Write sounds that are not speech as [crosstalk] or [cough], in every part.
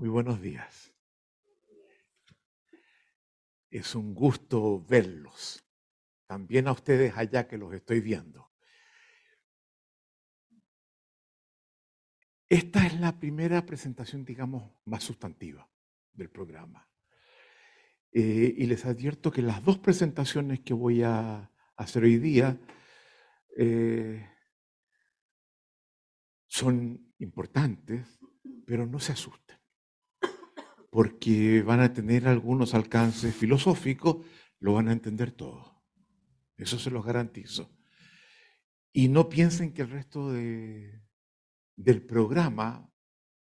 Muy buenos días. Es un gusto verlos. También a ustedes allá que los estoy viendo. Esta es la primera presentación, digamos, más sustantiva del programa. Eh, y les advierto que las dos presentaciones que voy a hacer hoy día eh, son importantes, pero no se asusten porque van a tener algunos alcances filosóficos, lo van a entender todo. Eso se los garantizo. Y no piensen que el resto de, del programa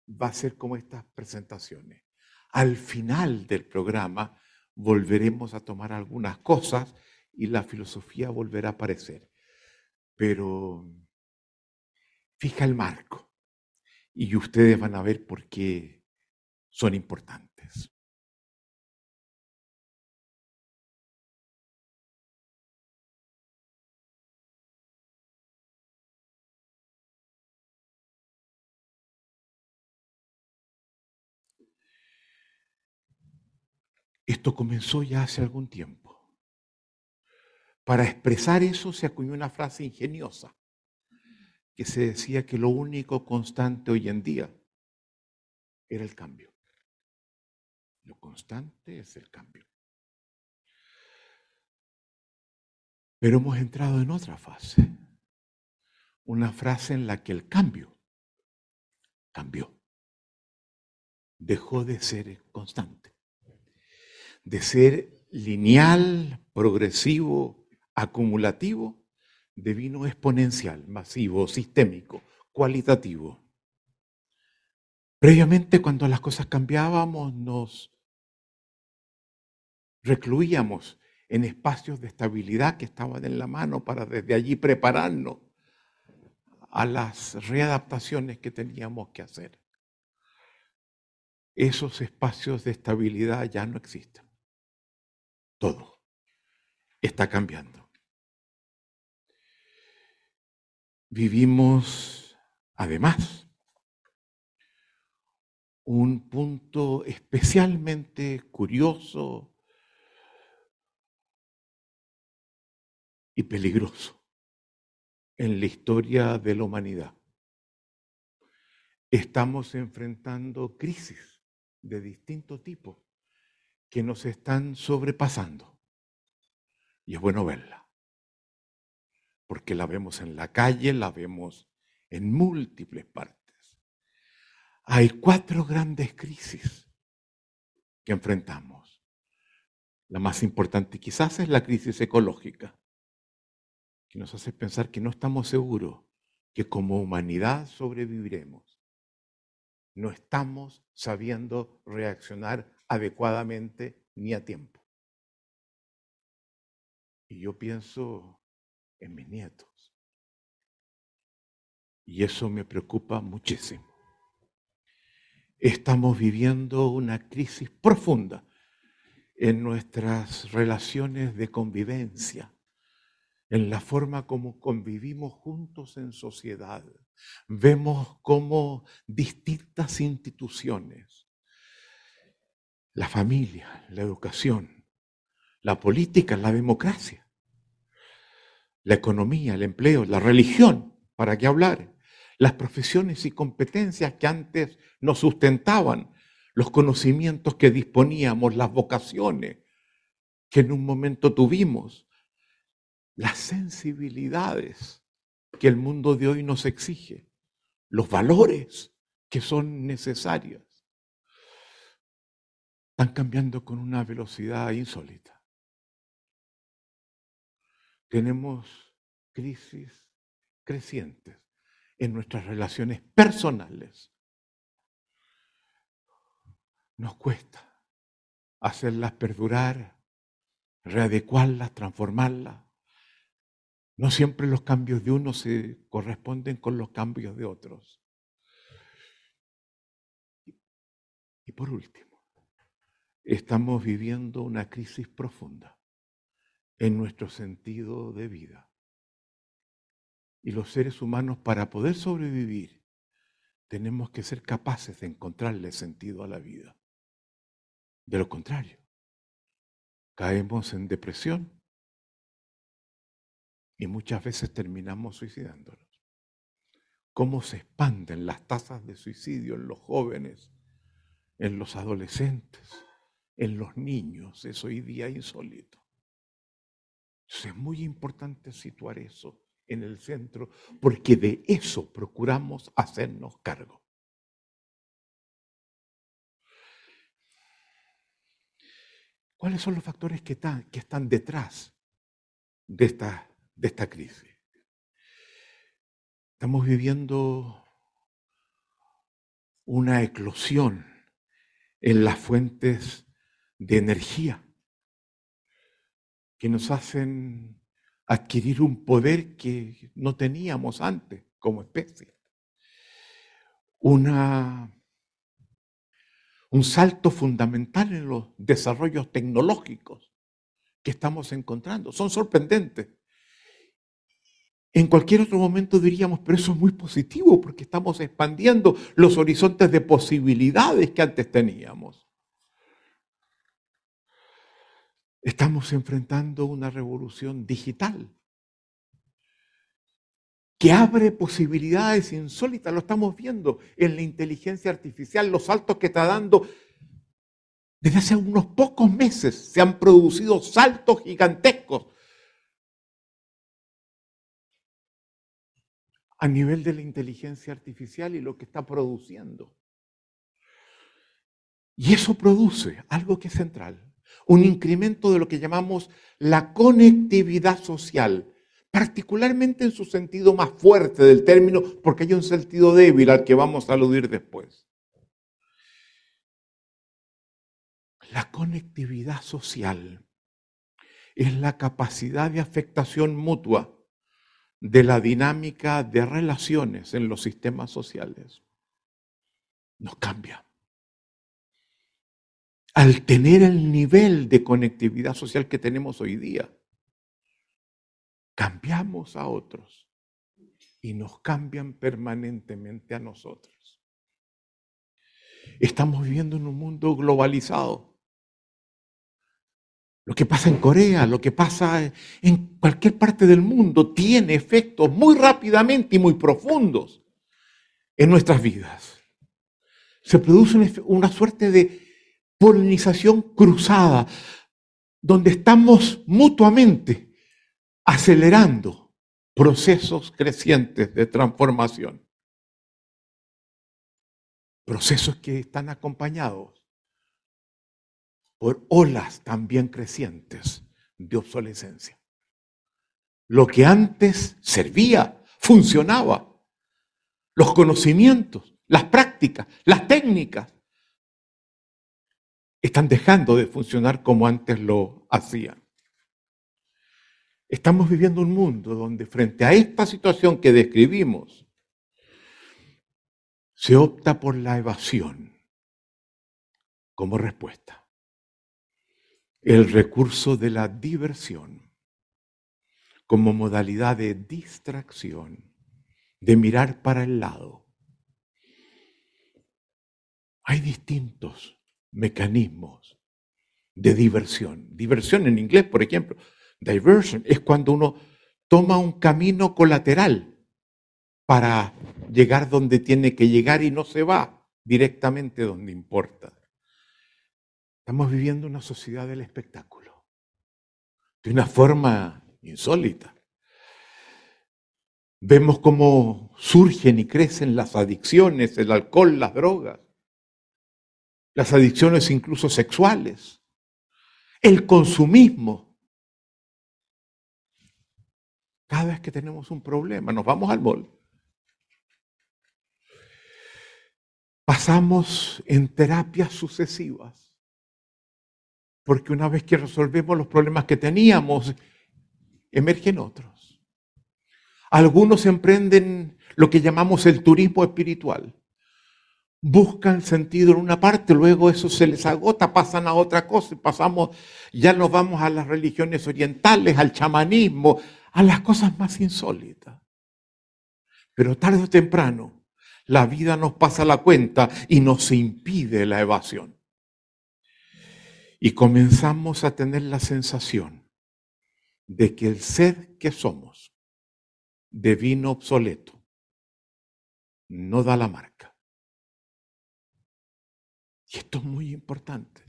va a ser como estas presentaciones. Al final del programa volveremos a tomar algunas cosas y la filosofía volverá a aparecer. Pero fija el marco y ustedes van a ver por qué son importantes. Esto comenzó ya hace algún tiempo. Para expresar eso se acuñó una frase ingeniosa que se decía que lo único constante hoy en día era el cambio. Lo constante es el cambio. Pero hemos entrado en otra fase. Una frase en la que el cambio cambió. Dejó de ser constante. De ser lineal, progresivo, acumulativo, devino exponencial, masivo, sistémico, cualitativo. Previamente, cuando las cosas cambiábamos, nos recluíamos en espacios de estabilidad que estaban en la mano para desde allí prepararnos a las readaptaciones que teníamos que hacer. Esos espacios de estabilidad ya no existen. Todo está cambiando. Vivimos, además, un punto especialmente curioso, y peligroso en la historia de la humanidad. Estamos enfrentando crisis de distinto tipo que nos están sobrepasando. Y es bueno verla, porque la vemos en la calle, la vemos en múltiples partes. Hay cuatro grandes crisis que enfrentamos. La más importante quizás es la crisis ecológica que nos hace pensar que no estamos seguros que como humanidad sobreviviremos. No estamos sabiendo reaccionar adecuadamente ni a tiempo. Y yo pienso en mis nietos. Y eso me preocupa muchísimo. Estamos viviendo una crisis profunda en nuestras relaciones de convivencia en la forma como convivimos juntos en sociedad. Vemos cómo distintas instituciones, la familia, la educación, la política, la democracia, la economía, el empleo, la religión, ¿para qué hablar? Las profesiones y competencias que antes nos sustentaban, los conocimientos que disponíamos, las vocaciones que en un momento tuvimos, las sensibilidades que el mundo de hoy nos exige, los valores que son necesarios, están cambiando con una velocidad insólita. Tenemos crisis crecientes en nuestras relaciones personales. Nos cuesta hacerlas perdurar, readecuarlas, transformarlas. No siempre los cambios de uno se corresponden con los cambios de otros. Y por último, estamos viviendo una crisis profunda en nuestro sentido de vida. Y los seres humanos, para poder sobrevivir, tenemos que ser capaces de encontrarle sentido a la vida. De lo contrario, caemos en depresión y muchas veces terminamos suicidándonos. Cómo se expanden las tasas de suicidio en los jóvenes, en los adolescentes, en los niños. Es hoy día insólito. es muy importante situar eso en el centro, porque de eso procuramos hacernos cargo. ¿Cuáles son los factores que están, que están detrás de esta, de esta crisis? Estamos viviendo una eclosión en las fuentes de energía que nos hacen adquirir un poder que no teníamos antes como especie. Una, un salto fundamental en los desarrollos tecnológicos que estamos encontrando. Son sorprendentes. En cualquier otro momento diríamos, pero eso es muy positivo porque estamos expandiendo los horizontes de posibilidades que antes teníamos. Estamos enfrentando una revolución digital que abre posibilidades insólitas. Lo estamos viendo en la inteligencia artificial, los saltos que está dando. Desde hace unos pocos meses se han producido saltos gigantescos a nivel de la inteligencia artificial y lo que está produciendo. Y eso produce algo que es central, un incremento de lo que llamamos la conectividad social, particularmente en su sentido más fuerte del término, porque hay un sentido débil al que vamos a aludir después. La conectividad social es la capacidad de afectación mutua de la dinámica de relaciones en los sistemas sociales. Nos cambia al tener el nivel de conectividad social que tenemos hoy día, cambiamos a otros y nos cambian permanentemente a nosotros. Estamos viviendo en un mundo globalizado. Lo que pasa en Corea, lo que pasa en cualquier parte del mundo tiene efectos muy rápidamente y muy profundos en nuestras vidas. Se produce una suerte de polinización cruzada, donde estamos mutuamente acelerando procesos crecientes de transformación. Procesos que están acompañados por olas también crecientes de obsolescencia. Lo que antes servía, funcionaba, los conocimientos, las prácticas, las técnicas, están dejando de funcionar como antes lo hacían. Estamos viviendo un mundo donde frente a esta situación que describimos, se opta por la evasión como respuesta. El recurso de la diversión como modalidad de distracción, de mirar para el lado. Hay distintos mecanismos de diversión. Diversión en inglés, por ejemplo, diversion es cuando uno toma un camino colateral para llegar donde tiene que llegar y no se va directamente donde importa. Estamos viviendo una sociedad del espectáculo, de una forma insólita. Vemos cómo surgen y crecen las adicciones, el alcohol, las drogas las adicciones incluso sexuales, el consumismo. Cada vez que tenemos un problema, nos vamos al mall. Pasamos en terapias sucesivas, porque una vez que resolvemos los problemas que teníamos, emergen otros. Algunos emprenden lo que llamamos el turismo espiritual buscan sentido en una parte, luego eso se les agota, pasan a otra cosa pasamos, ya nos vamos a las religiones orientales, al chamanismo, a las cosas más insólitas. Pero tarde o temprano, la vida nos pasa la cuenta y nos impide la evasión. Y comenzamos a tener la sensación de que el ser que somos, vino obsoleto, no da la marca. Y esto es muy importante,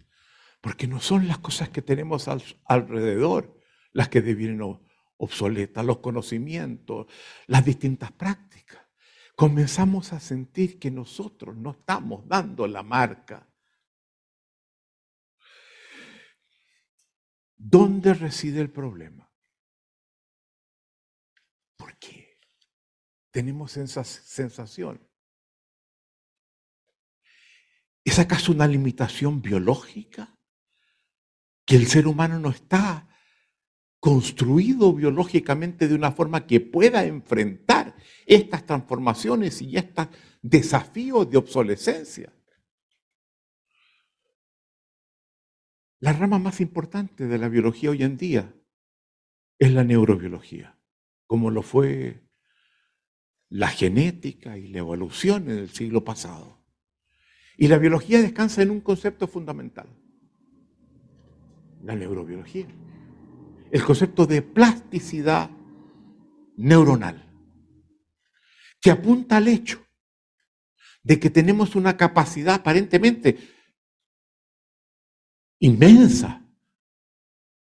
porque no son las cosas que tenemos alrededor las que devienen obsoletas, los conocimientos, las distintas prácticas. Comenzamos a sentir que nosotros no estamos dando la marca. ¿Dónde reside el problema? ¿Por qué? Tenemos esa sensación. ¿Es acaso una limitación biológica? Que el ser humano no está construido biológicamente de una forma que pueda enfrentar estas transformaciones y estos desafíos de obsolescencia. La rama más importante de la biología hoy en día es la neurobiología, como lo fue la genética y la evolución en el siglo pasado. Y la biología descansa en un concepto fundamental, la neurobiología el concepto de plasticidad neuronal, que apunta al hecho de que tenemos una capacidad aparentemente inmensa,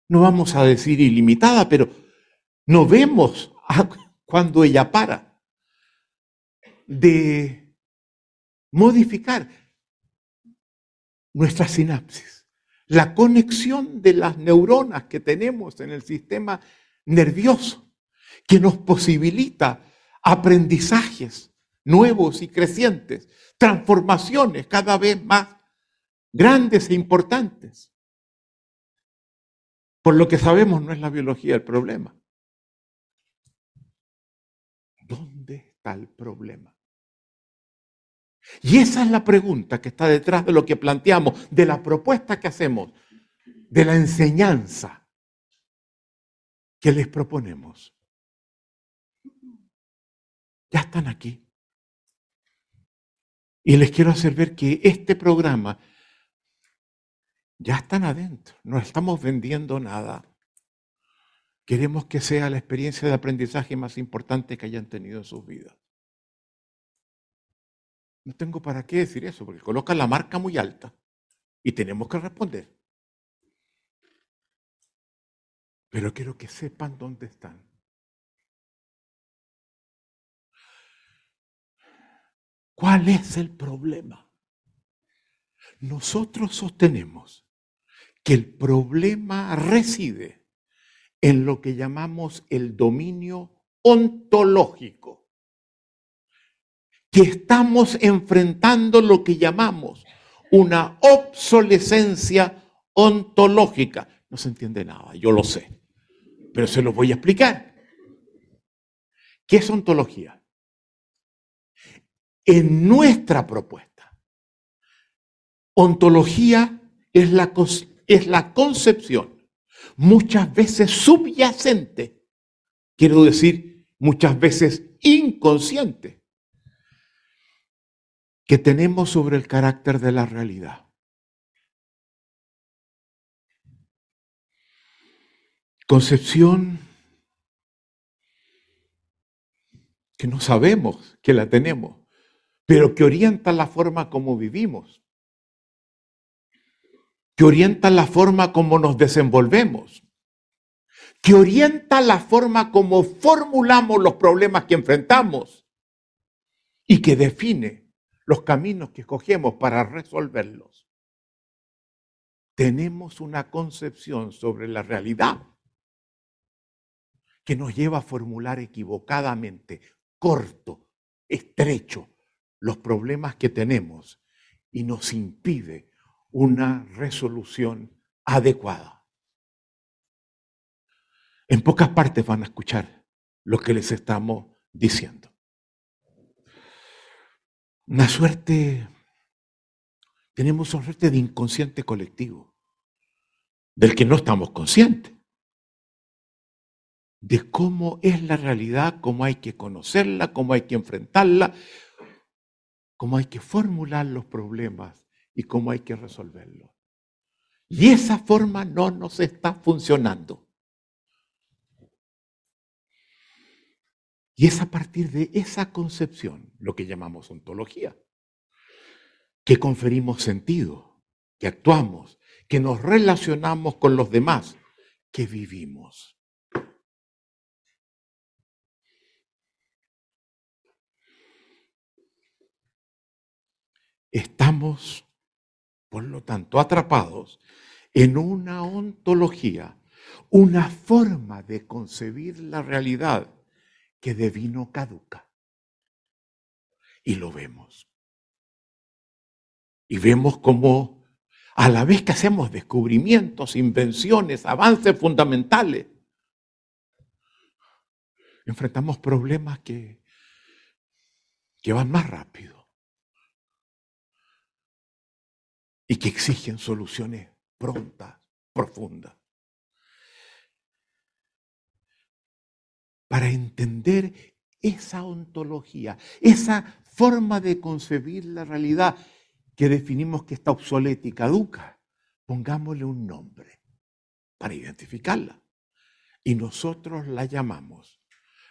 no vamos a decir ilimitada, pero no vemos [laughs] cuando ella para de modificar nuestra sinapsis la conexión de las neuronas que tenemos en el sistema nervioso, que nos posibilita aprendizajes nuevos y crecientes, transformaciones cada vez más grandes e importantes. Por lo que sabemos no es la biología el problema. ¿Dónde está el problema? Y esa es la pregunta que está detrás de lo que planteamos, de la propuesta que hacemos, de la enseñanza que les proponemos. Ya están aquí. Y les quiero hacer ver que este programa ya están adentro, no estamos vendiendo nada. Queremos que sea la experiencia de aprendizaje más importante que hayan tenido en sus vidas. No tengo para qué decir eso, porque colocan la marca muy alta y tenemos que responder. Pero quiero que sepan dónde están. ¿Cuál es el problema? Nosotros sostenemos que el problema reside en lo que llamamos el dominio ontológico que estamos enfrentando lo que llamamos una obsolescencia ontológica. No se entiende nada, yo lo sé, pero se lo voy a explicar. ¿Qué es ontología? En nuestra propuesta, ontología es la, es la concepción, muchas veces subyacente, quiero decir, muchas veces inconsciente, que tenemos sobre el carácter de la realidad. Concepción que no sabemos que la tenemos, pero que orienta la forma como vivimos, que orienta la forma como nos desenvolvemos, que orienta la forma como formulamos los problemas que enfrentamos y que define los caminos que escogemos para resolverlos. Tenemos una concepción sobre la realidad que nos lleva a formular equivocadamente, corto, estrecho, los problemas que tenemos y nos impide una resolución adecuada. En pocas partes van a escuchar lo que les estamos diciendo una suerte, tenemos una suerte de inconsciente colectivo, del que no estamos conscientes, de cómo es la realidad, cómo hay que conocerla, cómo hay que enfrentarla, cómo hay que formular los problemas y cómo hay que resolverlos. Y esa forma no nos está funcionando. Y es a partir de esa concepción, lo que llamamos ontología, que conferimos sentido, que actuamos, que nos relacionamos con los demás, que vivimos. Estamos, por lo tanto, atrapados en una ontología, una forma de concebir la realidad que de vino caduca. Y lo vemos. Y vemos cómo a la vez que hacemos descubrimientos, invenciones, avances fundamentales, enfrentamos problemas que, que van más rápido y que exigen soluciones prontas, profundas. Para entender esa ontología, esa forma de concebir la realidad que definimos que está obsoleta y caduca, pongámosle un nombre para identificarla. Y nosotros la llamamos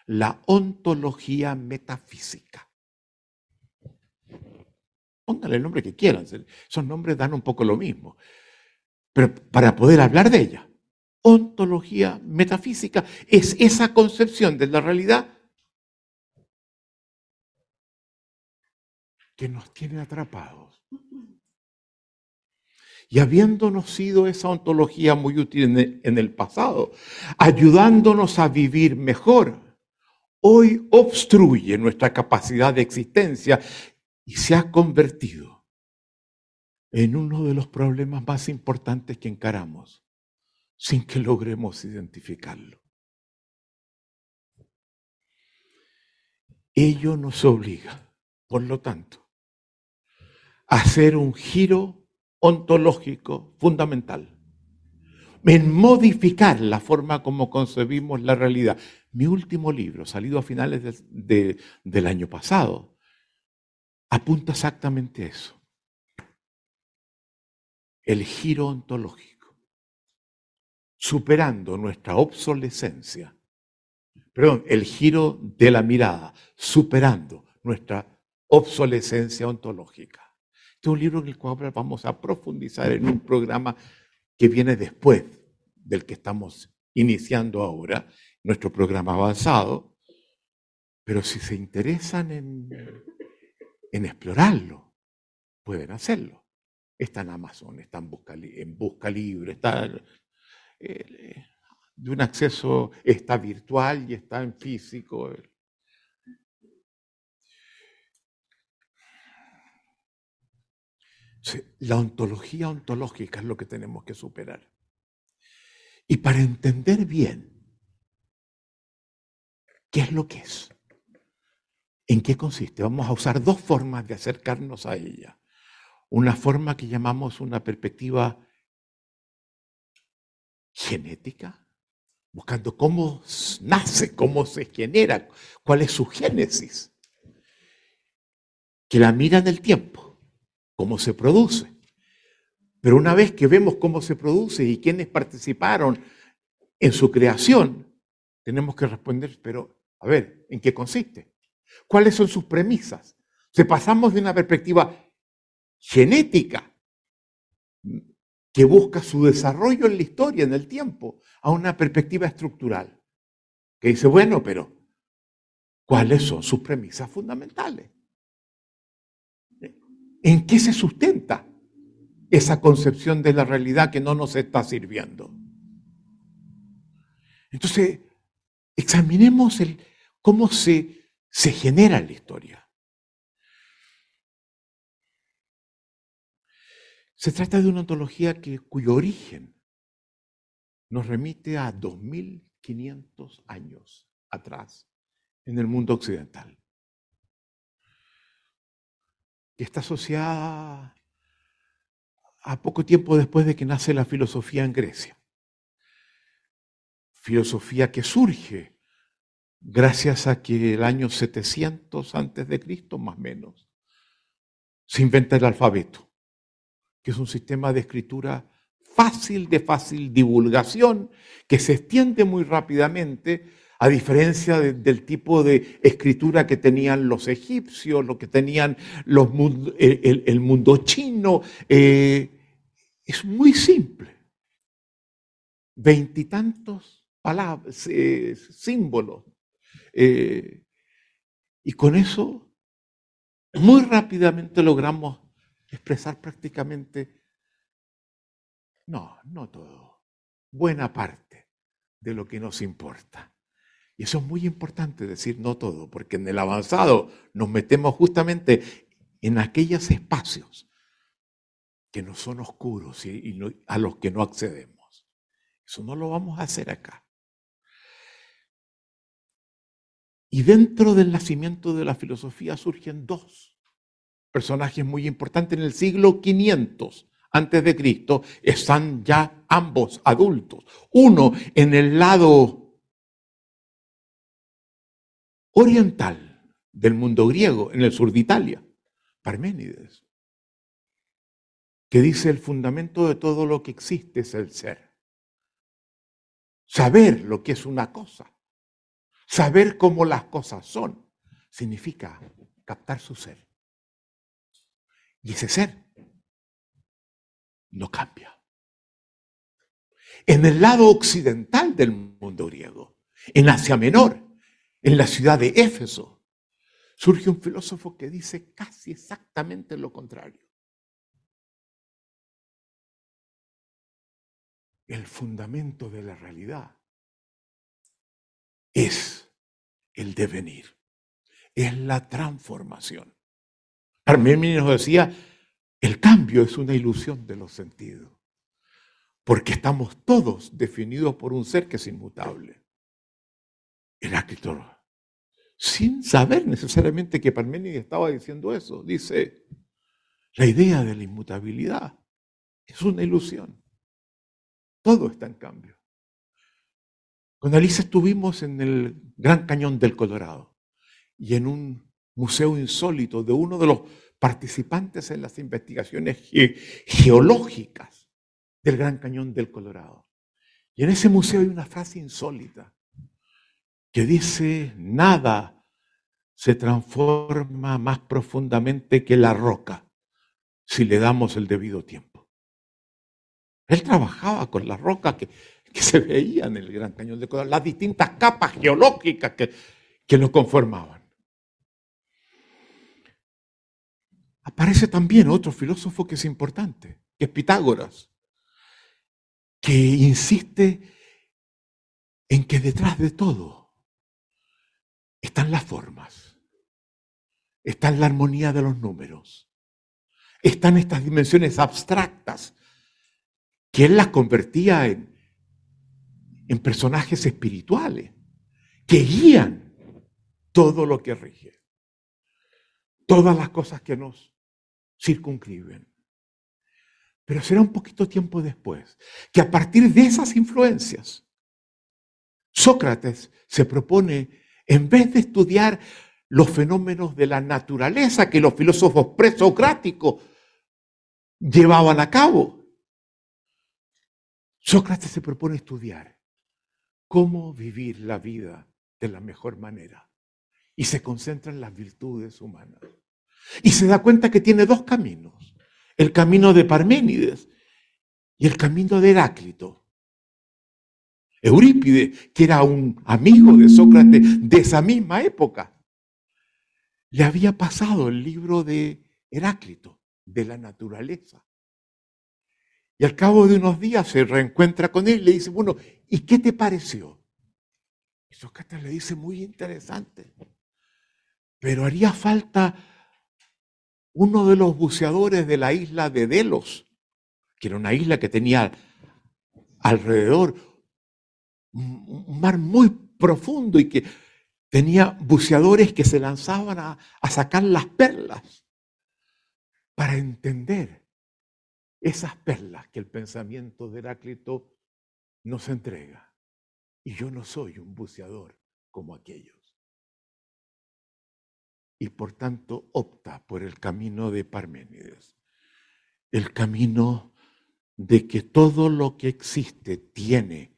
la ontología metafísica. Pónganle el nombre que quieran, esos nombres dan un poco lo mismo. Pero para poder hablar de ella, ontología metafísica es esa concepción de la realidad que nos tiene atrapados. Y habiéndonos sido esa ontología muy útil en el pasado, ayudándonos a vivir mejor, hoy obstruye nuestra capacidad de existencia y se ha convertido en uno de los problemas más importantes que encaramos sin que logremos identificarlo. Ello nos obliga, por lo tanto, hacer un giro ontológico fundamental, en modificar la forma como concebimos la realidad. Mi último libro, salido a finales del año pasado, apunta exactamente a eso. El giro ontológico, superando nuestra obsolescencia. Perdón, el giro de la mirada, superando nuestra obsolescencia ontológica. Este es un libro en el cual vamos a profundizar en un programa que viene después del que estamos iniciando ahora, nuestro programa avanzado. Pero si se interesan en, en explorarlo, pueden hacerlo. Está en Amazon, está en Busca, Libre, está eh, de un acceso, está virtual y está en físico. La ontología ontológica es lo que tenemos que superar. Y para entender bien qué es lo que es, en qué consiste, vamos a usar dos formas de acercarnos a ella. Una forma que llamamos una perspectiva genética, buscando cómo nace, cómo se genera, cuál es su génesis, que la mira en el tiempo cómo se produce. Pero una vez que vemos cómo se produce y quiénes participaron en su creación, tenemos que responder, pero a ver, ¿en qué consiste? ¿Cuáles son sus premisas? Se pasamos de una perspectiva genética que busca su desarrollo en la historia, en el tiempo, a una perspectiva estructural, que dice, bueno, pero ¿cuáles son sus premisas fundamentales? ¿En qué se sustenta esa concepción de la realidad que no nos está sirviendo? Entonces, examinemos el, cómo se, se genera la historia. Se trata de una ontología que, cuyo origen nos remite a 2500 años atrás en el mundo occidental que está asociada a poco tiempo después de que nace la filosofía en Grecia. Filosofía que surge gracias a que el año 700 antes de Cristo, más o menos, se inventa el alfabeto, que es un sistema de escritura fácil, de fácil divulgación, que se extiende muy rápidamente, a diferencia del tipo de escritura que tenían los egipcios, lo que tenían los, el, mundo chino. Eh, es muy simple. Veintitantos palabras, eh, símbolos. Eh, y con eso, muy rápidamente logramos expresar prácticamente, no, no todo, buena parte de lo que nos importa. Y eso es muy importante decir no todo, porque en el avanzado nos metemos justamente en aquellos espacios que no son oscuros y, a los que no accedemos. Eso no lo vamos a hacer acá. Y dentro del nacimiento de la filosofía surgen dos personajes muy importantes en el siglo 500 antes de Cristo. Están ya ambos adultos. Uno en el lado oriental del mundo griego, en el sur de Italia, Parménides, que dice el fundamento de todo lo que existe es el ser. Saber lo que es una cosa Saber cómo las cosas son significa captar su ser. Y ese ser no cambia. En el lado occidental del mundo griego, en Asia Menor, en la ciudad de Éfeso, surge un filósofo que dice casi exactamente lo contrario. El fundamento de la realidad es el devenir, es la transformación. Parménides nos decía, el cambio es una ilusión de los sentidos, porque estamos todos definidos por un ser que es inmutable. Heráclito, sin saber necesariamente que Parménides estaba diciendo eso, dice, la idea de la inmutabilidad es una ilusión. Todo está en cambio. Con Alicia estuvimos en el Gran Cañón del Colorado y en un museo insólito de uno de los participantes en las investigaciones geológicas del Gran Cañón del Colorado. Y en ese museo hay una frase insólita que dice, nada se transforma más profundamente que la roca si le damos el debido tiempo. Él trabajaba con la roca que que se veían en el Gran Cañón de Colorado, las distintas capas geológicas que, que lo conformaban. Aparece también otro filósofo que es importante, que es Pitágoras, que insiste en que detrás de todo están las formas, está la armonía de los números, están estas dimensiones abstractas que él las convertía en, en personajes espirituales que guían todo lo que rige, todas las cosas que nos circunscriben. Pero será un poquito tiempo después que a partir de esas influencias, Sócrates se propone, en vez de estudiar los fenómenos de la naturaleza que los filósofos presocráticos llevaban a cabo, Sócrates se propone estudiar cómo vivir la vida de la mejor manera. Y se concentra en las virtudes humanas. Y se da cuenta que tiene dos caminos. El camino de Parménides y el camino de Heráclito. Eurípides, que era un amigo de Sócrates de esa misma época, le había pasado el libro de Heráclito, de la naturaleza. Y al cabo de unos días se reencuentra con él y le dice, bueno, ¿y qué te pareció? Y Sócrates le dice, muy interesante. Pero haría falta uno de los buceadores de la isla de Delos, que era una isla que tenía alrededor un mar muy profundo y que tenía buceadores que se lanzaban a, a sacar las perlas para entender esas perlas que el pensamiento de Heráclito nos entrega. Y yo no soy un buceador como aquellos. y por tanto opta por el camino de Parménides, el camino de que todo lo que existe tiene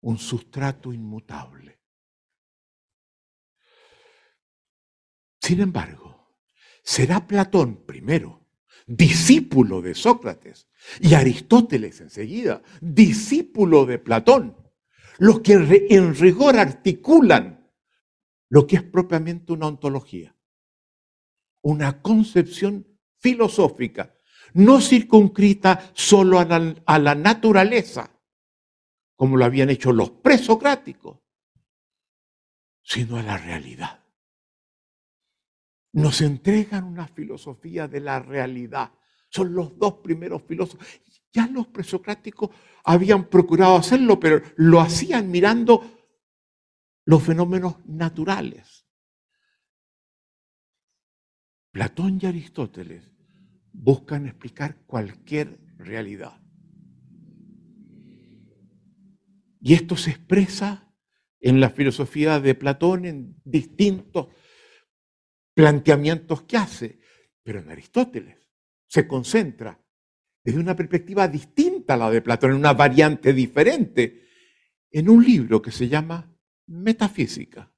un sustrato inmutable. Sin embargo, será Platón primero, discípulo de Sócrates, y Aristóteles enseguida, discípulo de Platón, los que en rigor articulan lo que es propiamente una ontología, una concepción filosófica, no circunscrita solo a la, a la naturaleza, como lo habían hecho los presocráticos, sino a la realidad. Nos entregan una filosofía de la realidad. Son los dos primeros filósofos. Ya los presocráticos habían procurado hacerlo, pero lo hacían mirando los fenómenos naturales. Platón y Aristóteles buscan explicar cualquier realidad. Y esto se expresa en la filosofía de Platón en distintos planteamientos que hace, pero en Aristóteles se concentra desde una perspectiva distinta a la de Platón, en una variante diferente, en un libro que se llama Metafísica.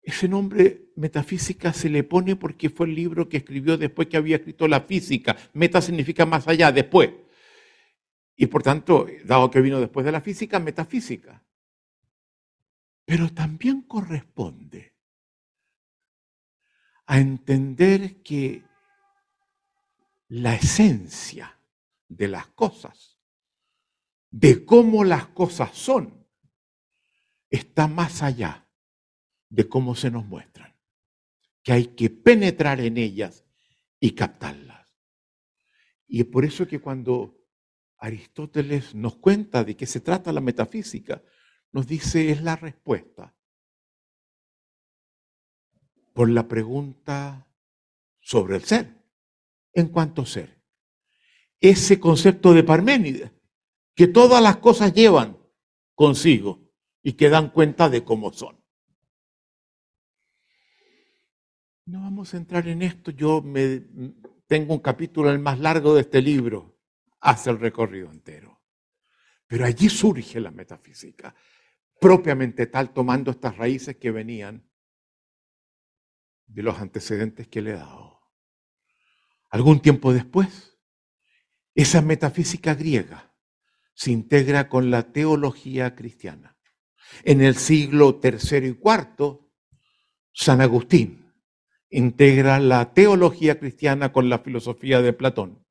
Ese nombre metafísica se le pone porque fue el libro que escribió después que había escrito la física. Meta significa más allá, después. Y por tanto, dado que vino después de la física, metafísica. Pero también corresponde a entender que la esencia de las cosas, de cómo las cosas son, está más allá de cómo se nos muestran, que hay que penetrar en ellas y captarlas. Y es por eso que cuando Aristóteles nos cuenta de qué se trata la metafísica. Nos dice es la respuesta por la pregunta sobre el ser, en cuanto ser. Ese concepto de Parménides, que todas las cosas llevan consigo y que dan cuenta de cómo son. No vamos a entrar en esto, yo me, tengo un capítulo el más largo de este libro, hace el recorrido entero. Pero allí surge la metafísica, propiamente tal, tomando estas raíces que venían de los antecedentes que le he dado. Algún tiempo después, esa metafísica griega se integra con la teología cristiana. En el siglo III y IV, San Agustín integra la teología cristiana con la filosofía de Platón.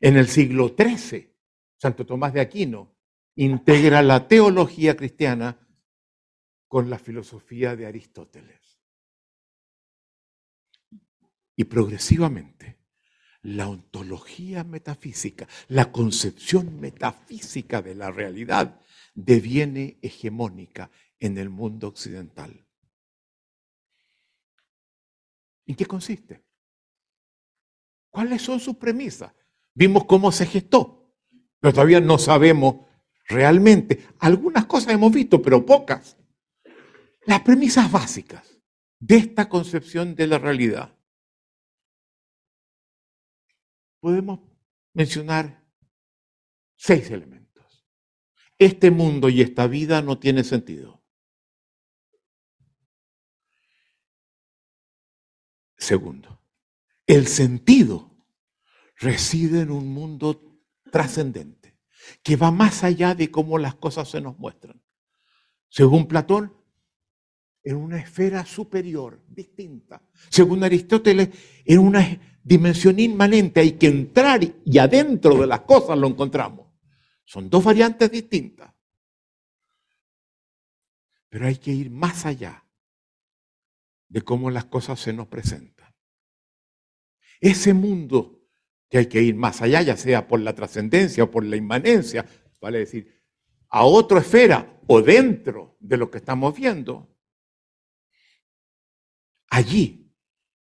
En el siglo XIII, Santo Tomás de Aquino integra la teología cristiana con la filosofía de Aristóteles. Y progresivamente, la ontología metafísica, la concepción metafísica de la realidad, deviene hegemónica en el mundo occidental. ¿En qué consiste? ¿Cuáles son sus premisas? Vimos cómo se gestó, pero todavía no sabemos realmente. Algunas cosas hemos visto, pero pocas. Las premisas básicas de esta concepción de la realidad. Podemos mencionar seis elementos. Este mundo y esta vida no tiene sentido. Segundo, el sentido reside en un mundo trascendente, que va más allá de cómo las cosas se nos muestran. Según Platón, en una esfera superior, distinta. Según Aristóteles, en una dimensión inmanente hay que entrar y adentro de las cosas lo encontramos. Son dos variantes distintas. Pero hay que ir más allá de cómo las cosas se nos presentan. Ese mundo que hay que ir más allá, ya sea por la trascendencia o por la inmanencia, vale decir, a otra esfera o dentro de lo que estamos viendo, allí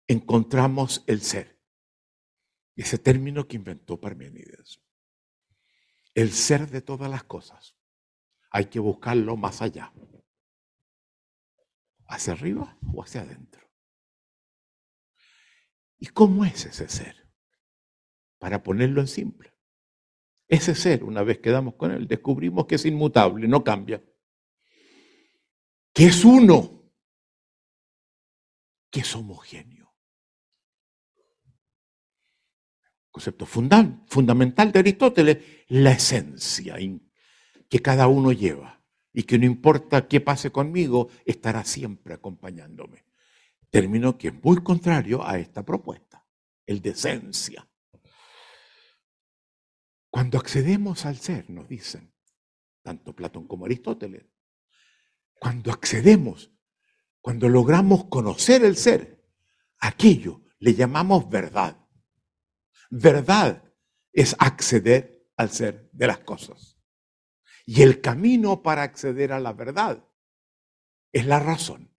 encontramos el ser. Ese término que inventó Parmenides. El ser de todas las cosas. Hay que buscarlo más allá. ¿Hacia arriba o hacia adentro? ¿Y cómo es ese ser? Para ponerlo en simple. Ese ser, una vez quedamos con él, descubrimos que es inmutable, no cambia. Que es uno. Que es homogéneo. Concepto fundamental de Aristóteles, la esencia que cada uno lleva y que no importa qué pase conmigo, estará siempre acompañándome. Término que es muy contrario a esta propuesta, el de esencia. Cuando accedemos al ser, nos dicen, tanto Platón como Aristóteles, cuando accedemos, cuando logramos conocer el ser, aquello le llamamos verdad. Verdad es acceder al ser de las cosas. Y el camino para acceder a la verdad es la razón.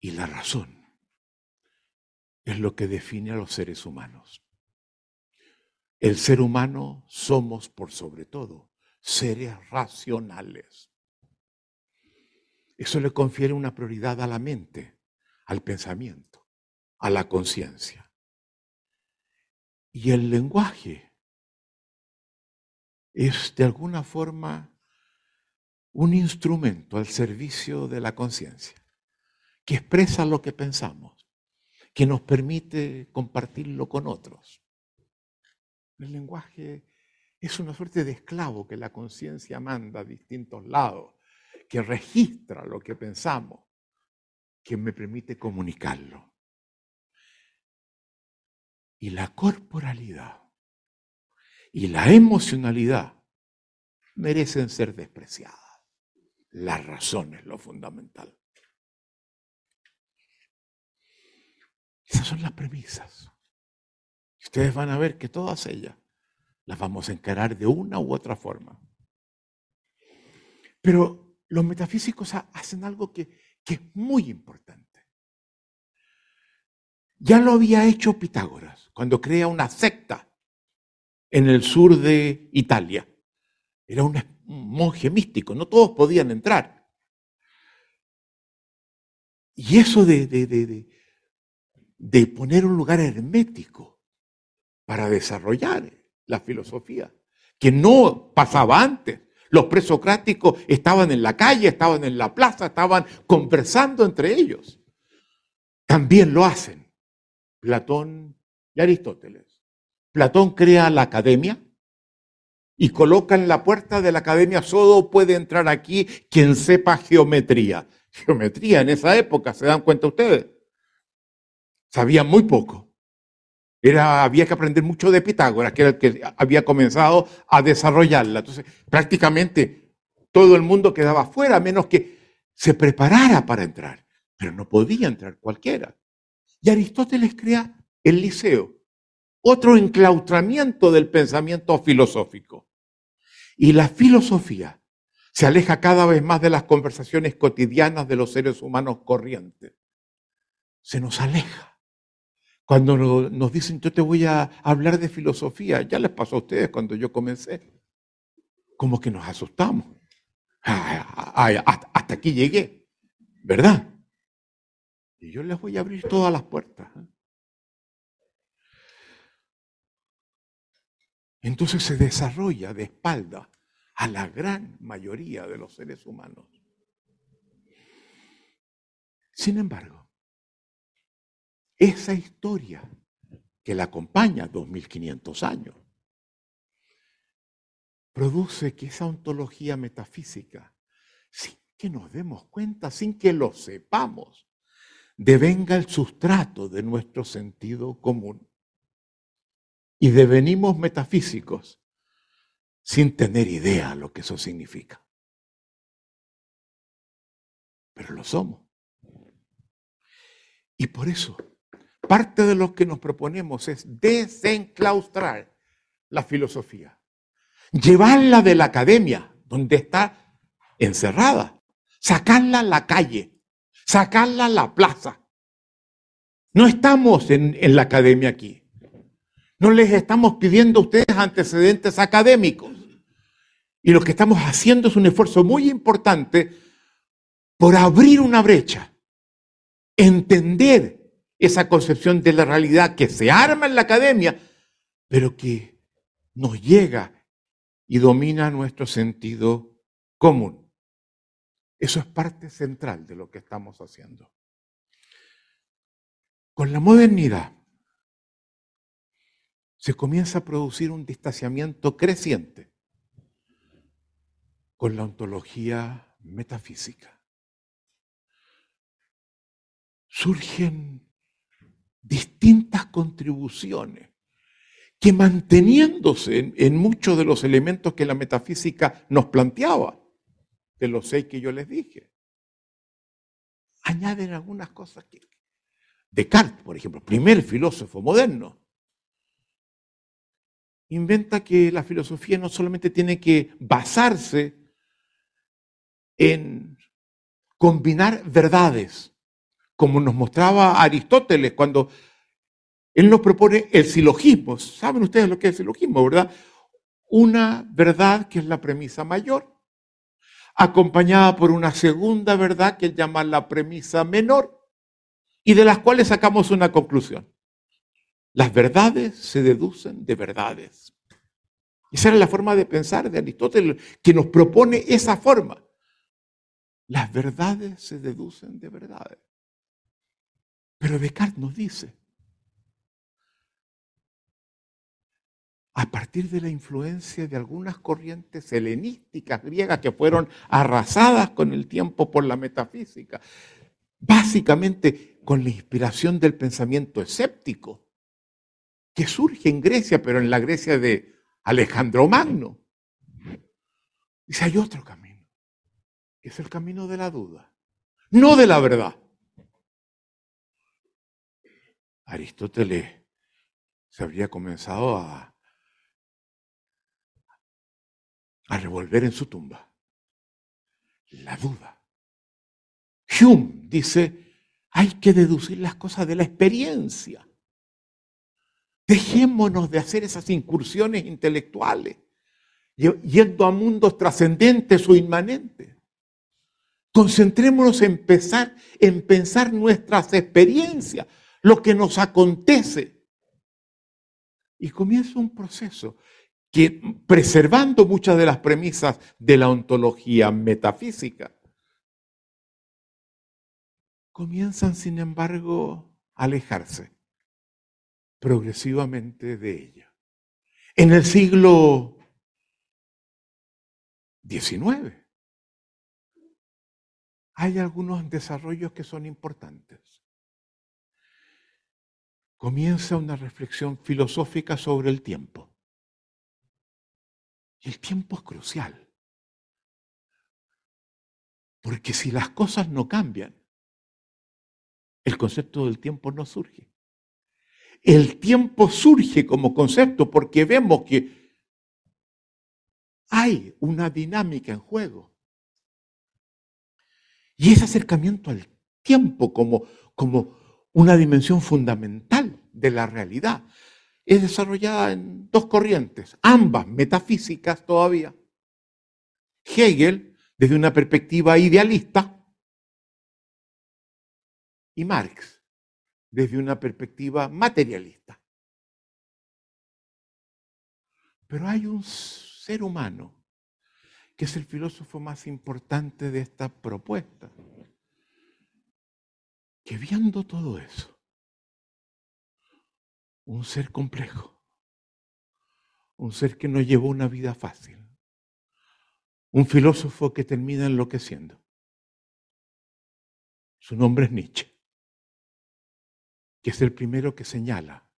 Y la razón es lo que define a los seres humanos. El ser humano somos, por sobre todo, seres racionales. Eso le confiere una prioridad a la mente, al pensamiento, a la conciencia. Y el lenguaje es de alguna forma un instrumento al servicio de la conciencia, que expresa lo que pensamos, que nos permite compartirlo con otros. El lenguaje es una suerte de esclavo que la conciencia manda a distintos lados, que registra lo que pensamos, que me permite comunicarlo. Y la corporalidad y la emocionalidad merecen ser despreciadas. La razón es lo fundamental. Esas son las premisas. Ustedes van a ver que todas ellas las vamos a encarar de una u otra forma. Pero los metafísicos hacen algo que, que es muy importante. Ya lo había hecho Pitágoras cuando crea una secta en el sur de Italia. Era un monje místico, no todos podían entrar. Y eso de, de, de, poner un lugar hermético para desarrollar la filosofía, que no pasaba antes. Los presocráticos estaban en la calle, estaban en la plaza, estaban conversando entre ellos. También lo hacen Platón y Aristóteles. Platón crea la academia y coloca en la puerta de la academia, solo puede entrar aquí quien sepa geometría. Geometría en esa época, ¿se dan cuenta ustedes? Sabía muy poco. Era, había que aprender mucho de Pitágoras, que era el que había comenzado a desarrollarla. Entonces, prácticamente todo el mundo quedaba fuera, menos que se preparara para entrar. Pero no podía entrar cualquiera. Y Aristóteles crea el liceo, otro enclaustramiento del pensamiento filosófico. Y la filosofía se aleja cada vez más de las conversaciones cotidianas de los seres humanos corrientes. Se nos aleja. Cuando nos dicen, yo te voy a hablar de filosofía, ya les pasó a ustedes cuando yo comencé. Como que nos asustamos. hasta aquí llegué, ¿verdad? Y yo les voy a abrir todas las puertas. ¿eh? entonces se desarrolla de espalda a la gran mayoría de los seres humanos. Sin embargo, esa historia que la acompaña 2500 años produce que esa ontología metafísica, sin que nos demos cuenta, sin que lo sepamos, devenga el sustrato de nuestro sentido común y devenimos metafísicos sin tener idea lo que eso significa. Pero lo somos. Y por eso, parte de lo que nos proponemos es desenclaustrar la filosofía, llevarla de la academia, donde está encerrada, sacarla a la calle, sacarla a la plaza. No estamos en, la academia aquí. No les estamos pidiendo a ustedes antecedentes académicos. Y lo que estamos haciendo es un esfuerzo muy importante por abrir una brecha, entender esa concepción de la realidad que se arma en la academia, pero que nos llega y domina nuestro sentido común. Eso es parte central de lo que estamos haciendo. Con la modernidad se comienza a producir un distanciamiento creciente con la ontología metafísica. Surgen distintas contribuciones que manteniéndose en, muchos de los elementos que la metafísica nos planteaba, de los seis que yo les dije, añaden algunas cosas que... Descartes, por ejemplo, primer filósofo moderno, inventa que la filosofía no solamente tiene que basarse en combinar verdades, como nos mostraba Aristóteles cuando él nos propone el silogismo. ¿Saben ustedes lo que es el silogismo, verdad? Una verdad que es la premisa mayor, acompañada por una segunda verdad que él llama la premisa menor, y de las cuales sacamos una conclusión. Las verdades se deducen de verdades. Esa era la forma de pensar de Aristóteles, que nos propone esa forma. Las verdades se deducen de verdades. Pero Descartes nos dice, a partir de la influencia de algunas corrientes helenísticas griegas que fueron arrasadas con el tiempo por la metafísica, básicamente con la inspiración del pensamiento escéptico, que surge en Grecia, pero en la Grecia de Alejandro Magno. Dice, hay otro camino, que es el camino de la duda, no de la verdad. Aristóteles se habría comenzado a, a revolver en su tumba. La duda. Hume dice, hay que deducir las cosas de la experiencia. Dejémonos de hacer esas incursiones intelectuales, yendo a mundos trascendentes o inmanentes. Concentrémonos en en pensar nuestras experiencias, lo que nos acontece. Y comienza un proceso que, preservando muchas de las premisas de la ontología metafísica, comienzan, sin embargo, a alejarse progresivamente de ella. En el siglo XIX hay algunos desarrollos que son importantes. Comienza una reflexión filosófica sobre el tiempo. Y el tiempo es crucial. Porque si las cosas no cambian, el concepto del tiempo no surge. El tiempo surge como concepto porque vemos que hay una dinámica en juego. Y ese acercamiento al tiempo como, como una dimensión fundamental de la realidad es desarrollada en dos corrientes, ambas metafísicas todavía. Hegel, desde una perspectiva idealista, y Marx, desde una perspectiva materialista. Pero hay un ser humano que es el filósofo más importante de esta propuesta, que viendo todo eso, un ser complejo, un ser que no llevó una vida fácil, un filósofo que termina enloqueciendo. Su nombre es Nietzsche que es el primero que señala,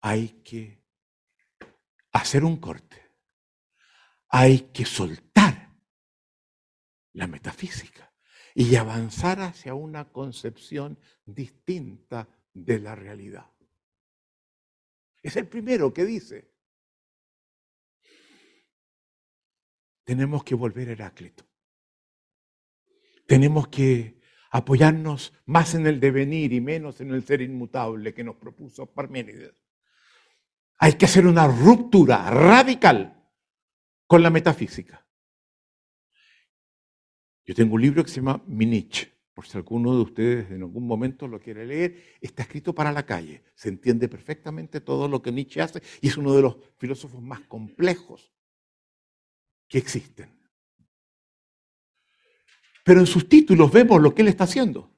hay que hacer un corte, hay que soltar la metafísica y avanzar hacia una concepción distinta de la realidad. Es el primero que dice, tenemos que volver a Heráclito. Tenemos que apoyarnos más en el devenir y menos en el ser inmutable que nos propuso Parménides. Hay que hacer una ruptura radical con la metafísica. Yo tengo un libro que se llama Minich, por si alguno de ustedes en algún momento lo quiere leer, está escrito para la calle. Se entiende perfectamente todo lo que Nietzsche hace y es uno de los filósofos más complejos que existen. Pero en sus títulos vemos lo que él está haciendo.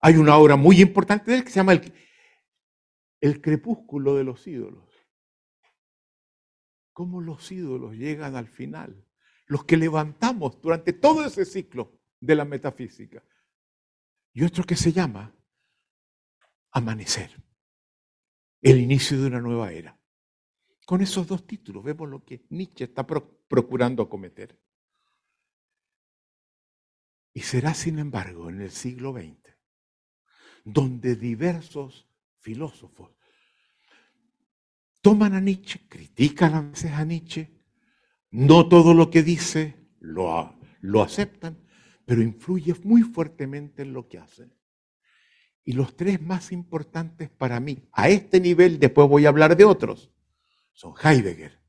Hay una obra muy importante de él que se llama El, el crepúsculo de los ídolos. ¿Cómo los ídolos llegan al final? Los que levantamos durante todo ese ciclo de la metafísica. Y otro que se llama Amanecer, el inicio de una nueva era. Con esos dos títulos vemos lo que Nietzsche está procurando cometer. Y será, sin embargo, en el siglo XX, donde diversos filósofos toman a Nietzsche, critican a veces a Nietzsche, no todo lo que dice lo, lo aceptan, pero influye muy fuertemente en lo que hacen. Y los tres más importantes para mí, a este nivel, después voy a hablar de otros, son Heidegger.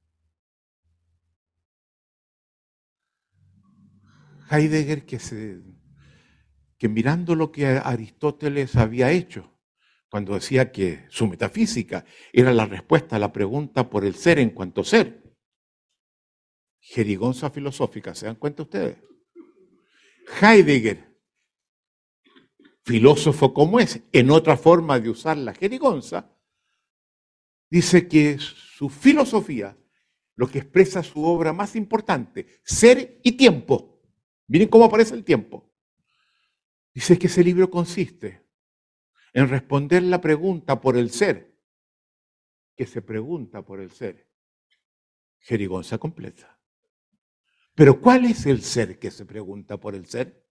Heidegger que, se, que mirando lo que Aristóteles había hecho, cuando decía que su metafísica era la respuesta a la pregunta por el ser en cuanto ser. Jerigonza filosófica, ¿se dan cuenta ustedes? Heidegger, filósofo como es, en otra forma de usar la jerigonza, dice que su filosofía, lo que expresa su obra más importante, ser y tiempo. Miren cómo aparece el tiempo. Dice que ese libro consiste en responder la pregunta por el ser, que se pregunta por el ser. Jerigonza completa. Pero ¿cuál es el ser que se pregunta por el ser?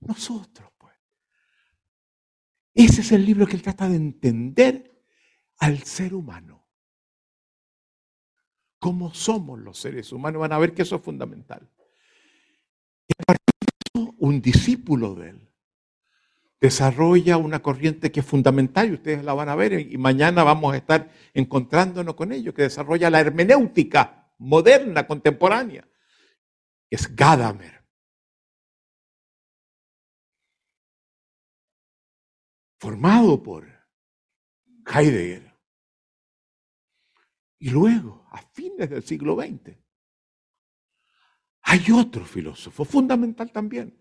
Nosotros, pues. Ese es el libro que él trata de entender al ser humano. ¿Cómo somos los seres humanos? Van a ver que eso es fundamental. Y a un discípulo de él desarrolla una corriente que es fundamental y ustedes la van a ver y mañana vamos a estar encontrándonos con ello, que desarrolla la hermenéutica moderna, contemporánea. Es Gadamer. Formado por Heidegger. Y luego, a fines del siglo XX, hay otro filósofo fundamental también,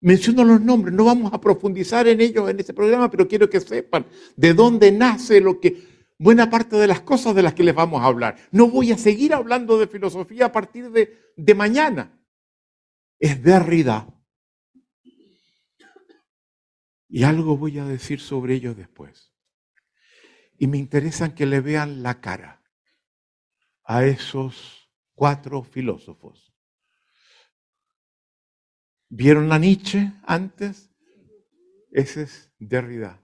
Menciono los nombres, no vamos a profundizar en ellos en este programa, pero quiero que sepan de dónde nace lo que buena parte de las cosas de las que les vamos a hablar. No voy a seguir hablando de filosofía a partir de, mañana. Es Derrida. Y algo voy a decir sobre ellos después. Y me interesan que le vean la cara a esos cuatro filósofos ¿Vieron a Nietzsche antes? Ese es Derrida.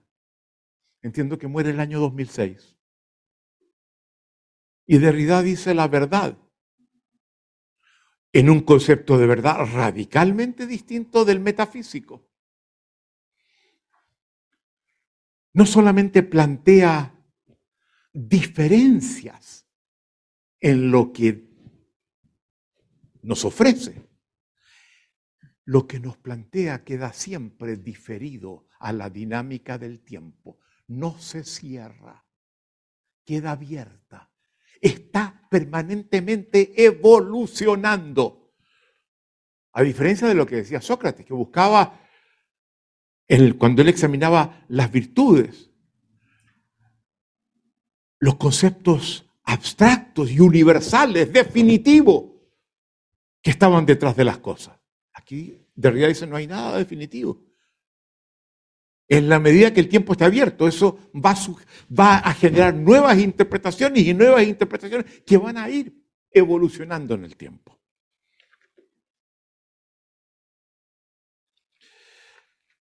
Entiendo que muere el año 2006. Y Derrida dice la verdad en un concepto de verdad radicalmente distinto del metafísico. No solamente plantea diferencias en lo que nos ofrece, lo que nos plantea queda siempre diferido a la dinámica del tiempo. No se cierra, queda abierta, está permanentemente evolucionando. A diferencia de lo que decía Sócrates, que buscaba, cuando él examinaba las virtudes, los conceptos abstractos y universales, definitivos, que estaban detrás de las cosas. Aquí Derrida dice no hay nada definitivo. En la medida que el tiempo está abierto, eso va a, generar nuevas interpretaciones y nuevas interpretaciones que van a ir evolucionando en el tiempo.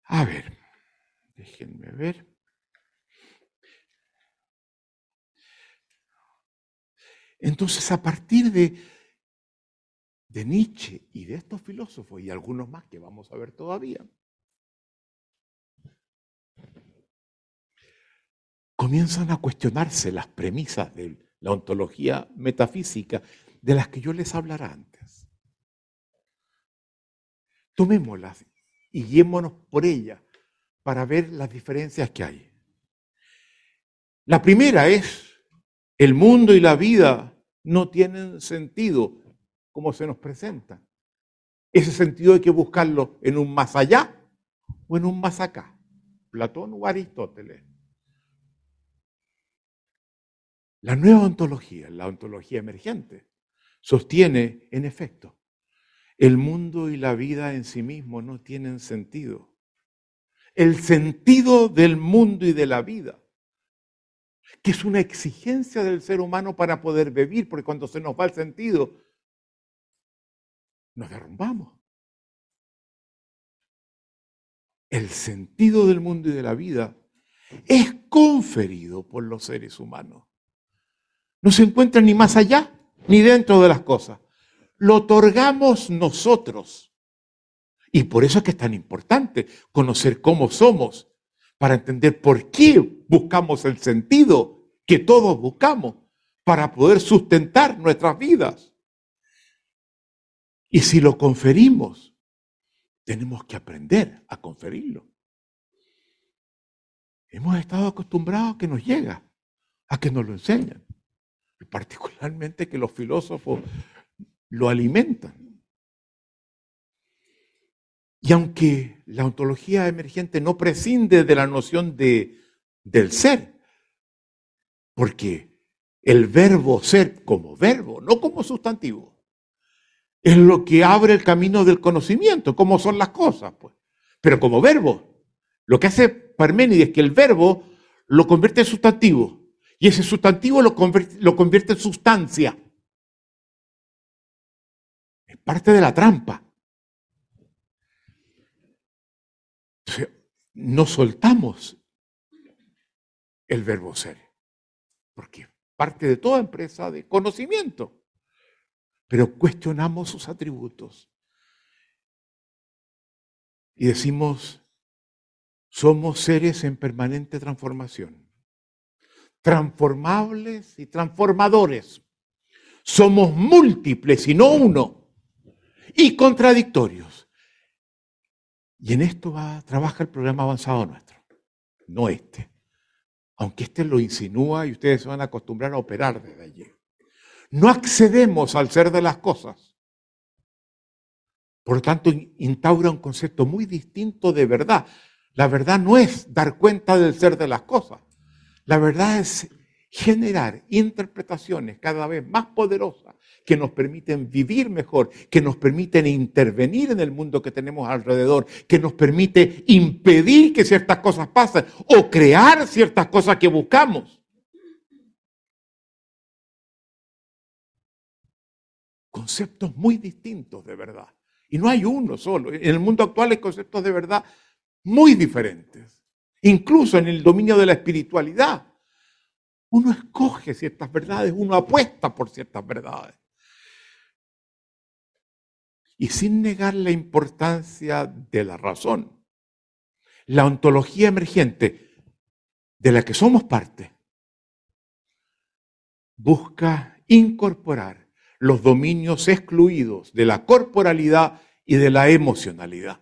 A ver, déjenme ver. Entonces, a partir de de Nietzsche y de estos filósofos y algunos más que vamos a ver todavía, comienzan a cuestionarse las premisas de la ontología metafísica de las que yo les hablaré antes. Tomémoslas y guiémonos por ellas para ver las diferencias que hay. La primera es, el mundo y la vida no tienen sentido como se nos presenta. Ese sentido hay que buscarlo en un más allá o en un más acá, Platón o Aristóteles. La nueva ontología, la ontología emergente, sostiene, en efecto, el mundo y la vida en sí mismos no tienen sentido. El sentido del mundo y de la vida, que es una exigencia del ser humano para poder vivir, porque cuando se nos va el sentido, nos derrumbamos. El sentido del mundo y de la vida es conferido por los seres humanos no se encuentra ni más allá ni dentro de las cosas. Lo otorgamos nosotros. Y por eso es que es tan importante conocer cómo somos, para entender por qué buscamos el sentido que todos buscamos, para poder sustentar nuestras vidas. Y si lo conferimos, tenemos que aprender a conferirlo. Hemos estado acostumbrados a que nos llega, a que nos lo enseñan particularmente que los filósofos lo alimentan. Y aunque la ontología emergente no prescinde de la noción de, del ser, porque el verbo ser como verbo, no como sustantivo, es lo que abre el camino del conocimiento, como son las cosas, pues. Pero como verbo, lo que hace Parménides es que el verbo lo convierte en sustantivo y ese sustantivo lo convierte, en sustancia. Es parte de la trampa. no soltamos el verbo ser, porque es parte de toda empresa de conocimiento, pero cuestionamos sus atributos y decimos, somos seres en permanente transformación transformables y transformadores. Somos múltiples y no uno. Y contradictorios. Y en esto va, trabaja el programa avanzado nuestro, no este. Aunque este lo insinúa y ustedes se van a acostumbrar a operar desde allí. No accedemos al ser de las cosas. Por lo tanto, instaura un concepto muy distinto de verdad. La verdad no es dar cuenta del ser de las cosas. La verdad es generar interpretaciones cada vez más poderosas que nos permiten vivir mejor, que nos permiten intervenir en el mundo que tenemos alrededor, que nos permite impedir que ciertas cosas pasen o crear ciertas cosas que buscamos. Conceptos muy distintos de verdad. Y no hay uno solo. En el mundo actual hay conceptos de verdad muy diferentes incluso en el dominio de la espiritualidad. Uno escoge ciertas verdades, uno apuesta por ciertas verdades. Y sin negar la importancia de la razón, la ontología emergente de la que somos parte busca incorporar los dominios excluidos de la corporalidad y de la emocionalidad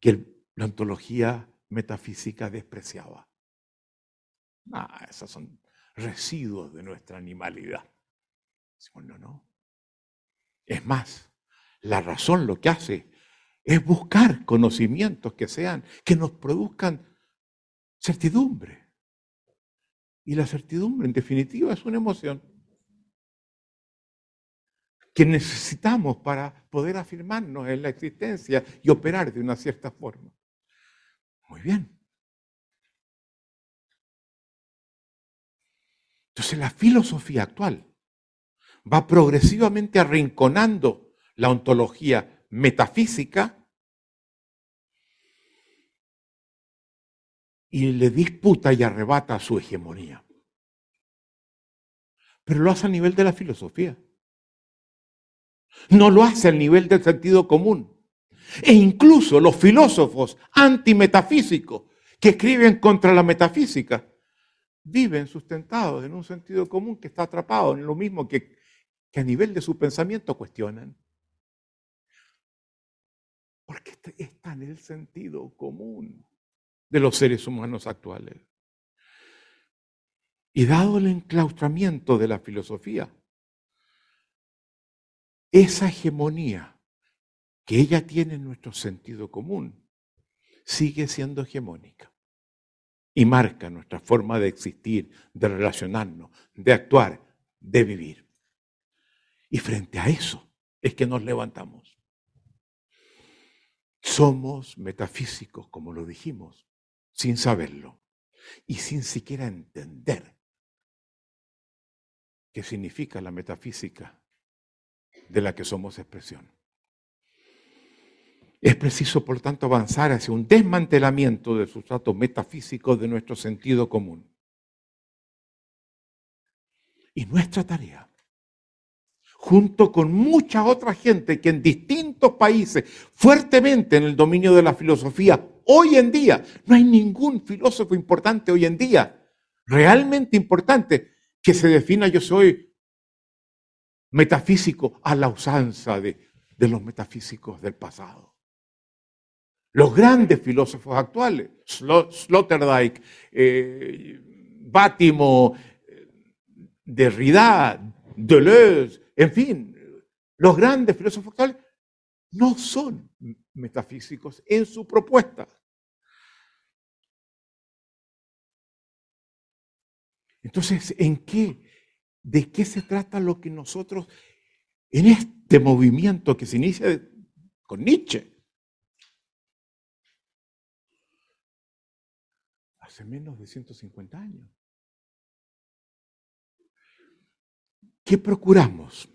que la ontología metafísica despreciaba. Ah, esos son residuos de nuestra animalidad. no, no. Es más, la razón lo que hace es buscar conocimientos que sean, que nos produzcan certidumbre. Y la certidumbre, en definitiva, es una emoción que necesitamos para poder afirmarnos en la existencia y operar de una cierta forma. Muy bien. Entonces la filosofía actual va progresivamente arrinconando la ontología metafísica y le disputa y arrebata su hegemonía. Pero lo hace a nivel de la filosofía. No lo hace al nivel del sentido común. E incluso los filósofos antimetafísicos que escriben contra la metafísica viven sustentados en un sentido común que está atrapado en lo mismo que, que a nivel de su pensamiento cuestionan. Porque está en el sentido común de los seres humanos actuales. Y dado el enclaustramiento de la filosofía, esa hegemonía que ella tiene en nuestro sentido común sigue siendo hegemónica y marca nuestra forma de existir, de relacionarnos, de actuar, de vivir. Y frente a eso es que nos levantamos. Somos metafísicos, como lo dijimos, sin saberlo y sin siquiera entender qué significa la metafísica de la que somos expresión. Es preciso, por tanto, avanzar hacia un desmantelamiento del sustrato metafísico de nuestro sentido común. Y nuestra tarea, junto con mucha otra gente que en distintos países, fuertemente en el dominio de la filosofía, hoy en día, no hay ningún filósofo importante hoy en día, realmente importante, que se defina yo soy metafísico a la usanza de, de los metafísicos del pasado. Los grandes filósofos actuales, Sloterdijk, eh, Bátimo, Derrida, Deleuze, en fin, los grandes filósofos actuales no son metafísicos en su propuesta. Entonces, ¿en qué? ¿De qué se trata lo que nosotros, en este movimiento que se inicia con Nietzsche, hace menos de 150 años. ¿Qué procuramos?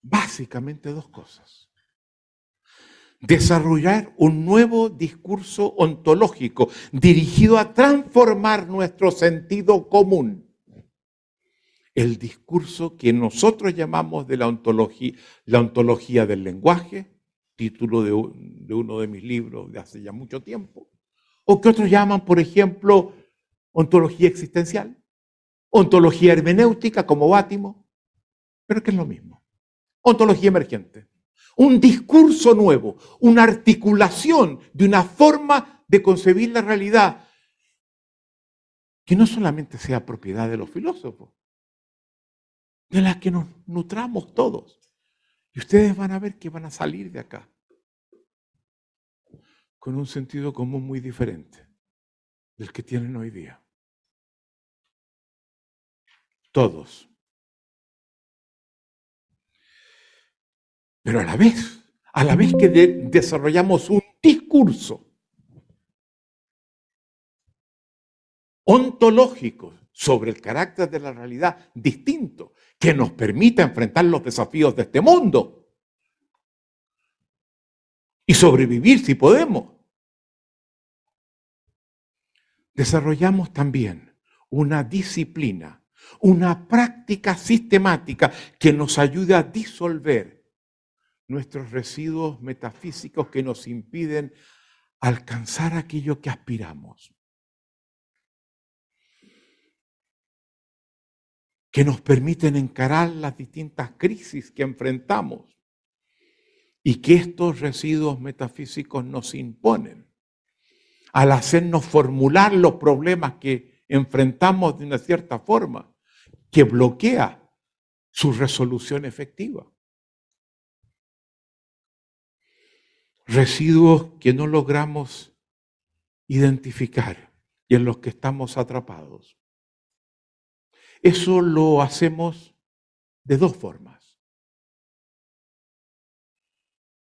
Básicamente dos cosas. Desarrollar un nuevo discurso ontológico dirigido a transformar nuestro sentido común. El discurso que nosotros llamamos de la ontología, la ontología del lenguaje, título de, de uno de mis libros de hace ya mucho tiempo, o que otros llaman, por ejemplo, ontología existencial, ontología hermenéutica como Bátimo, pero que es lo mismo. Ontología emergente. Un discurso nuevo, una articulación de una forma de concebir la realidad que no solamente sea propiedad de los filósofos, de la que nos nutramos todos. Y ustedes van a ver que van a salir de acá con un sentido común muy diferente del que tienen hoy día. Todos. Pero a la vez, a la vez que desarrollamos un discurso ontológico sobre el carácter de la realidad distinto, que nos permita enfrentar los desafíos de este mundo y sobrevivir si podemos. Desarrollamos también una disciplina, una práctica sistemática que nos ayude a disolver nuestros residuos metafísicos que nos impiden alcanzar aquello que aspiramos. que nos permiten encarar las distintas crisis que enfrentamos y que estos residuos metafísicos nos imponen al hacernos formular los problemas que enfrentamos de una cierta forma, que bloquea su resolución efectiva. Residuos que no logramos identificar y en los que estamos atrapados. Eso lo hacemos de dos formas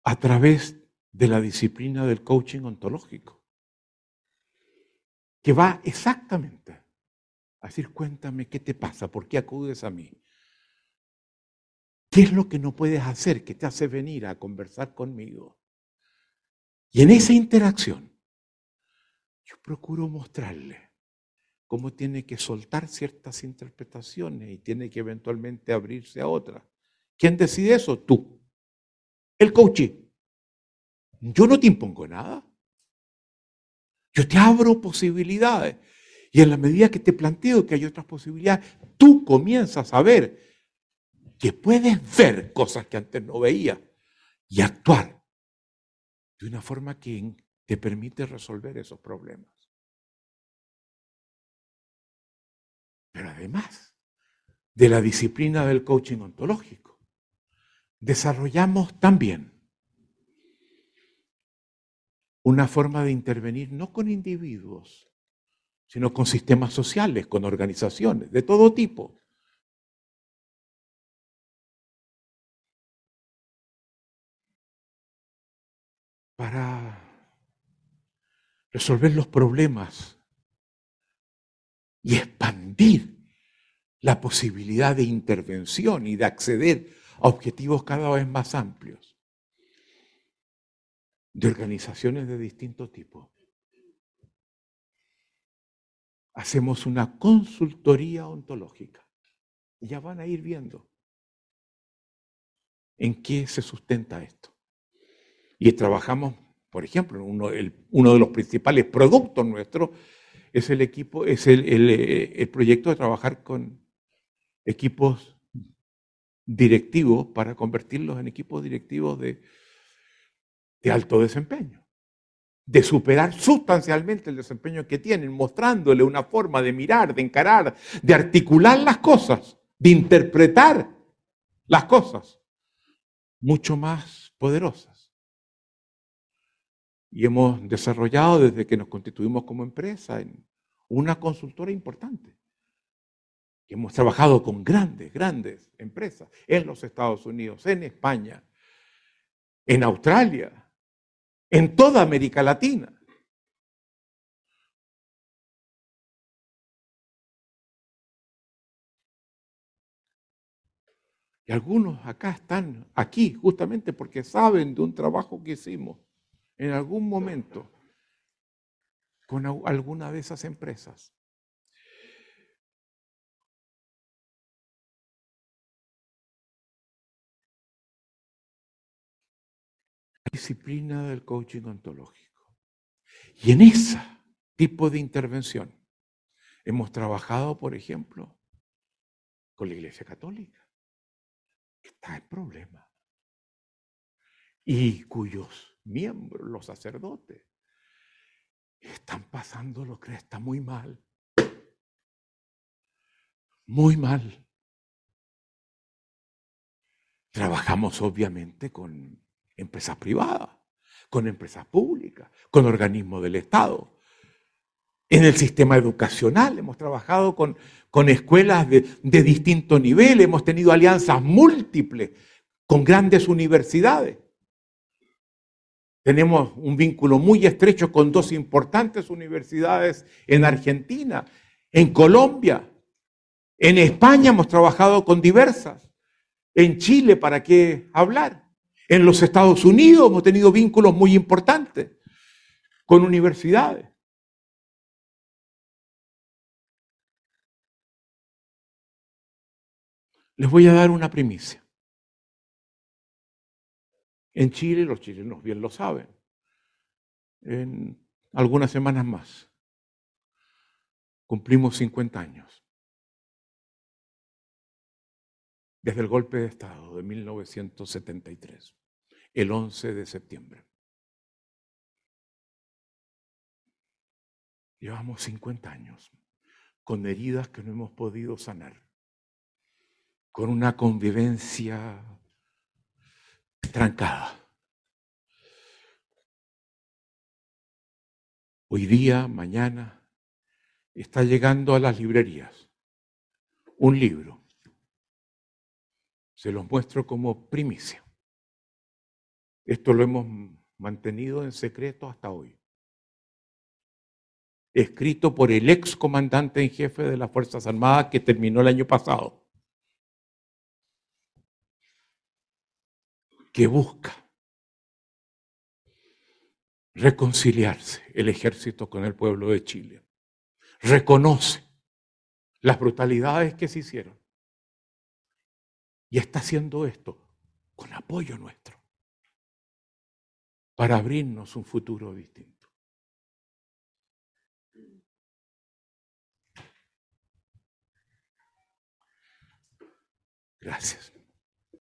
a través de la disciplina del coaching ontológico, que va exactamente a decir, cuéntame qué te pasa, por qué acudes a mí. ¿Qué es lo que no puedes hacer que te hace venir a conversar conmigo? Y en esa interacción, yo procuro mostrarle cómo tiene que soltar ciertas interpretaciones y tiene que eventualmente abrirse a otras. ¿Quién decide eso? Tú el coaching. Yo no te impongo nada. Yo te abro posibilidades. Y en la medida que te planteo que hay otras posibilidades, tú comienzas a ver que puedes ver cosas que antes no veías y actuar de una forma que te permite resolver esos problemas. Pero además de la disciplina del coaching ontológico, desarrollamos también una forma de intervenir no con individuos, sino con sistemas sociales, con organizaciones de todo tipo. Para resolver los problemas y expandir la posibilidad de intervención y de acceder a objetivos cada vez más amplios de organizaciones de distinto tipo hacemos una consultoría ontológica. Y ya van a ir viendo en qué se sustenta esto. Y trabajamos, por ejemplo, uno, uno de los principales productos nuestros es el equipo, es el, el proyecto de trabajar con equipos directivos para convertirlos en equipos directivos de, alto desempeño de superar sustancialmente el desempeño que tienen, mostrándole una forma de mirar, de encarar, de articular las cosas, de interpretar las cosas mucho más poderosas. Y hemos desarrollado desde que nos constituimos como empresa en una consultora importante. Hemos trabajado con grandes, grandes empresas en los Estados Unidos, en España, en Australia, en toda América Latina. Y algunos acá están aquí justamente porque saben de un trabajo que hicimos en algún momento con alguna de esas empresas. Disciplina del coaching ontológico. Y en ese tipo de intervención hemos trabajado, por ejemplo, con la Iglesia Católica, que está en problema, y cuyos miembros, los sacerdotes, están pasando lo que está muy mal. Muy mal. Trabajamos obviamente con empresas privadas, con empresas públicas, con organismos del Estado. En el sistema educacional hemos trabajado con, con escuelas de, de distinto nivel, hemos tenido alianzas múltiples con grandes universidades. Tenemos un vínculo muy estrecho con dos importantes universidades en Argentina, en Colombia, en España hemos trabajado con diversas, en Chile, ¿para qué hablar? En los Estados Unidos hemos tenido vínculos muy importantes con universidades. Les voy a dar una primicia. En Chile, los chilenos bien lo saben, en algunas semanas más, cumplimos 50 años desde el golpe de Estado de 1973 el 11 de septiembre. Llevamos 50 años con heridas que no hemos podido sanar, con una convivencia trancada. Hoy día, mañana, está llegando a las librerías un libro. Se los muestro como primicia. Esto lo hemos mantenido en secreto hasta hoy. Escrito por el ex comandante en jefe de las Fuerzas Armadas que terminó el año pasado. Que busca reconciliarse el ejército con el pueblo de Chile. Reconoce las brutalidades que se hicieron. Y está haciendo esto con apoyo nuestro para abrirnos un futuro distinto. Gracias.